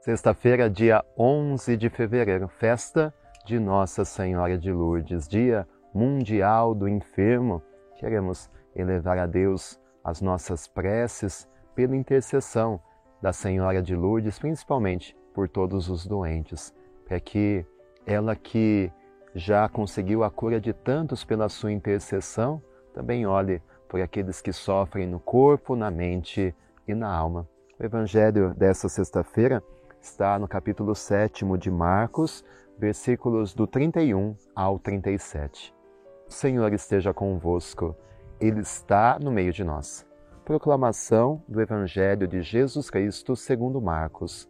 Sexta-feira, dia 11 de fevereiro, festa de Nossa Senhora de Lourdes, dia mundial do enfermo. Queremos elevar a Deus as nossas preces pela intercessão da Senhora de Lourdes, principalmente por todos os doentes, para que ela que já conseguiu a cura de tantos pela sua intercessão, também olhe por aqueles que sofrem no corpo, na mente e na alma. O evangelho dessa sexta-feira está no capítulo 7 de Marcos, versículos do 31 ao 37. O Senhor esteja convosco, Ele está no meio de nós. Proclamação do Evangelho de Jesus Cristo segundo Marcos.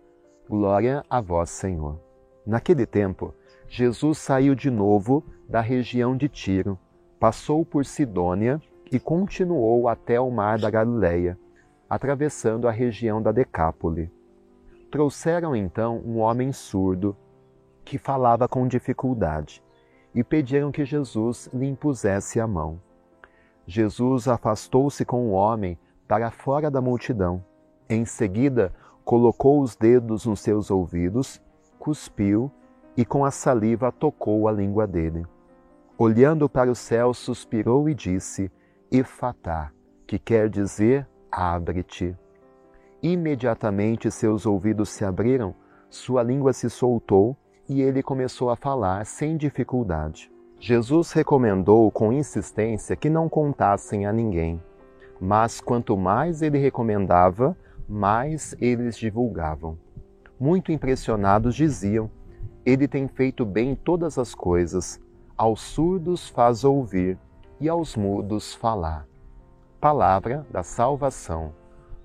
Glória a vós, Senhor. Naquele tempo, Jesus saiu de novo da região de Tiro, passou por Sidônia e continuou até o mar da Galileia, atravessando a região da Decápole. Trouxeram então um homem surdo que falava com dificuldade e pediram que Jesus lhe impusesse a mão. Jesus afastou-se com o homem para fora da multidão. Em seguida, colocou os dedos nos seus ouvidos, cuspiu e com a saliva tocou a língua dele. Olhando para o céu, suspirou e disse: Efatá, que quer dizer abre-te. Imediatamente seus ouvidos se abriram, sua língua se soltou e ele começou a falar sem dificuldade. Jesus recomendou com insistência que não contassem a ninguém, mas quanto mais ele recomendava, mais eles divulgavam. Muito impressionados diziam: Ele tem feito bem todas as coisas, aos surdos faz ouvir e aos mudos falar. Palavra da salvação.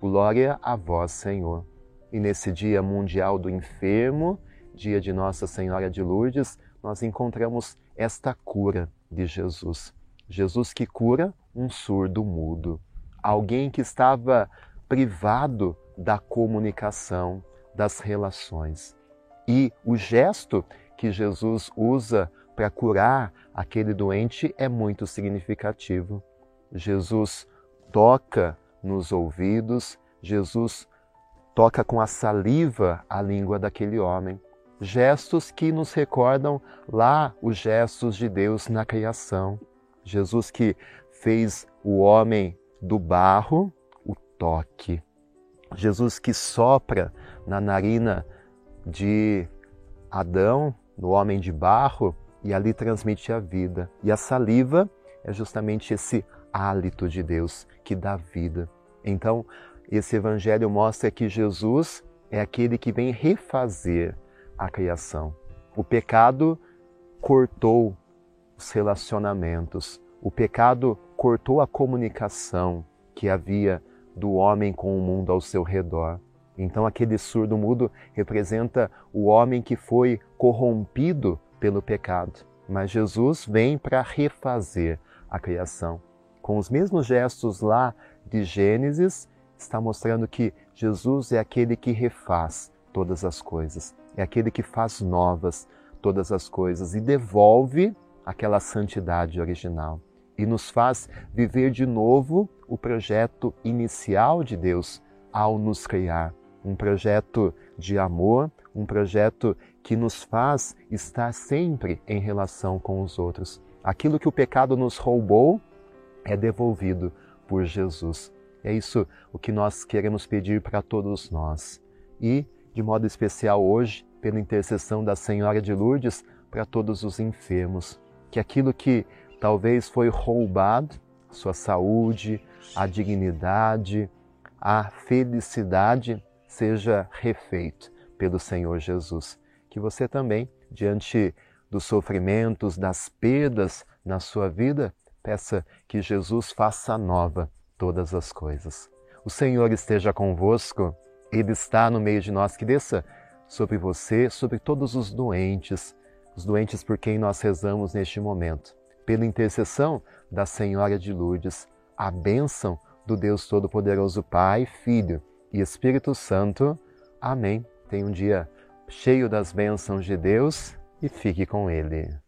Glória a vós, Senhor. E nesse Dia Mundial do Enfermo, dia de Nossa Senhora de Lourdes, nós encontramos esta cura de Jesus. Jesus que cura um surdo mudo, alguém que estava privado da comunicação, das relações. E o gesto que Jesus usa para curar aquele doente é muito significativo. Jesus toca nos ouvidos, Jesus toca com a saliva a língua daquele homem. Gestos que nos recordam lá os gestos de Deus na criação. Jesus que fez o homem do barro, o toque. Jesus que sopra na narina de Adão, no homem de barro, e ali transmite a vida. E a saliva é justamente esse hálito de Deus que dá vida. Então, esse evangelho mostra que Jesus é aquele que vem refazer a criação. O pecado cortou os relacionamentos, o pecado cortou a comunicação que havia do homem com o mundo ao seu redor. Então, aquele surdo mudo representa o homem que foi corrompido pelo pecado. Mas Jesus vem para refazer a criação. Com os mesmos gestos lá de Gênesis, está mostrando que Jesus é aquele que refaz todas as coisas, é aquele que faz novas todas as coisas e devolve aquela santidade original e nos faz viver de novo o projeto inicial de Deus ao nos criar, um projeto de amor, um projeto que nos faz estar sempre em relação com os outros. Aquilo que o pecado nos roubou é devolvido por Jesus. É isso o que nós queremos pedir para todos nós. E, de modo especial hoje, pela intercessão da Senhora de Lourdes, para todos os enfermos. Que aquilo que talvez foi roubado, sua saúde, a dignidade, a felicidade, seja refeito pelo Senhor Jesus. Que você também, diante dos sofrimentos, das perdas na sua vida, peça que Jesus faça nova todas as coisas. O Senhor esteja convosco, Ele está no meio de nós. Que desça sobre você, sobre todos os doentes, os doentes por quem nós rezamos neste momento. Pela intercessão da Senhora de Lourdes, a bênção do Deus Todo-Poderoso Pai, Filho e Espírito Santo. Amém. Tenha um dia cheio das bênçãos de Deus e fique com Ele.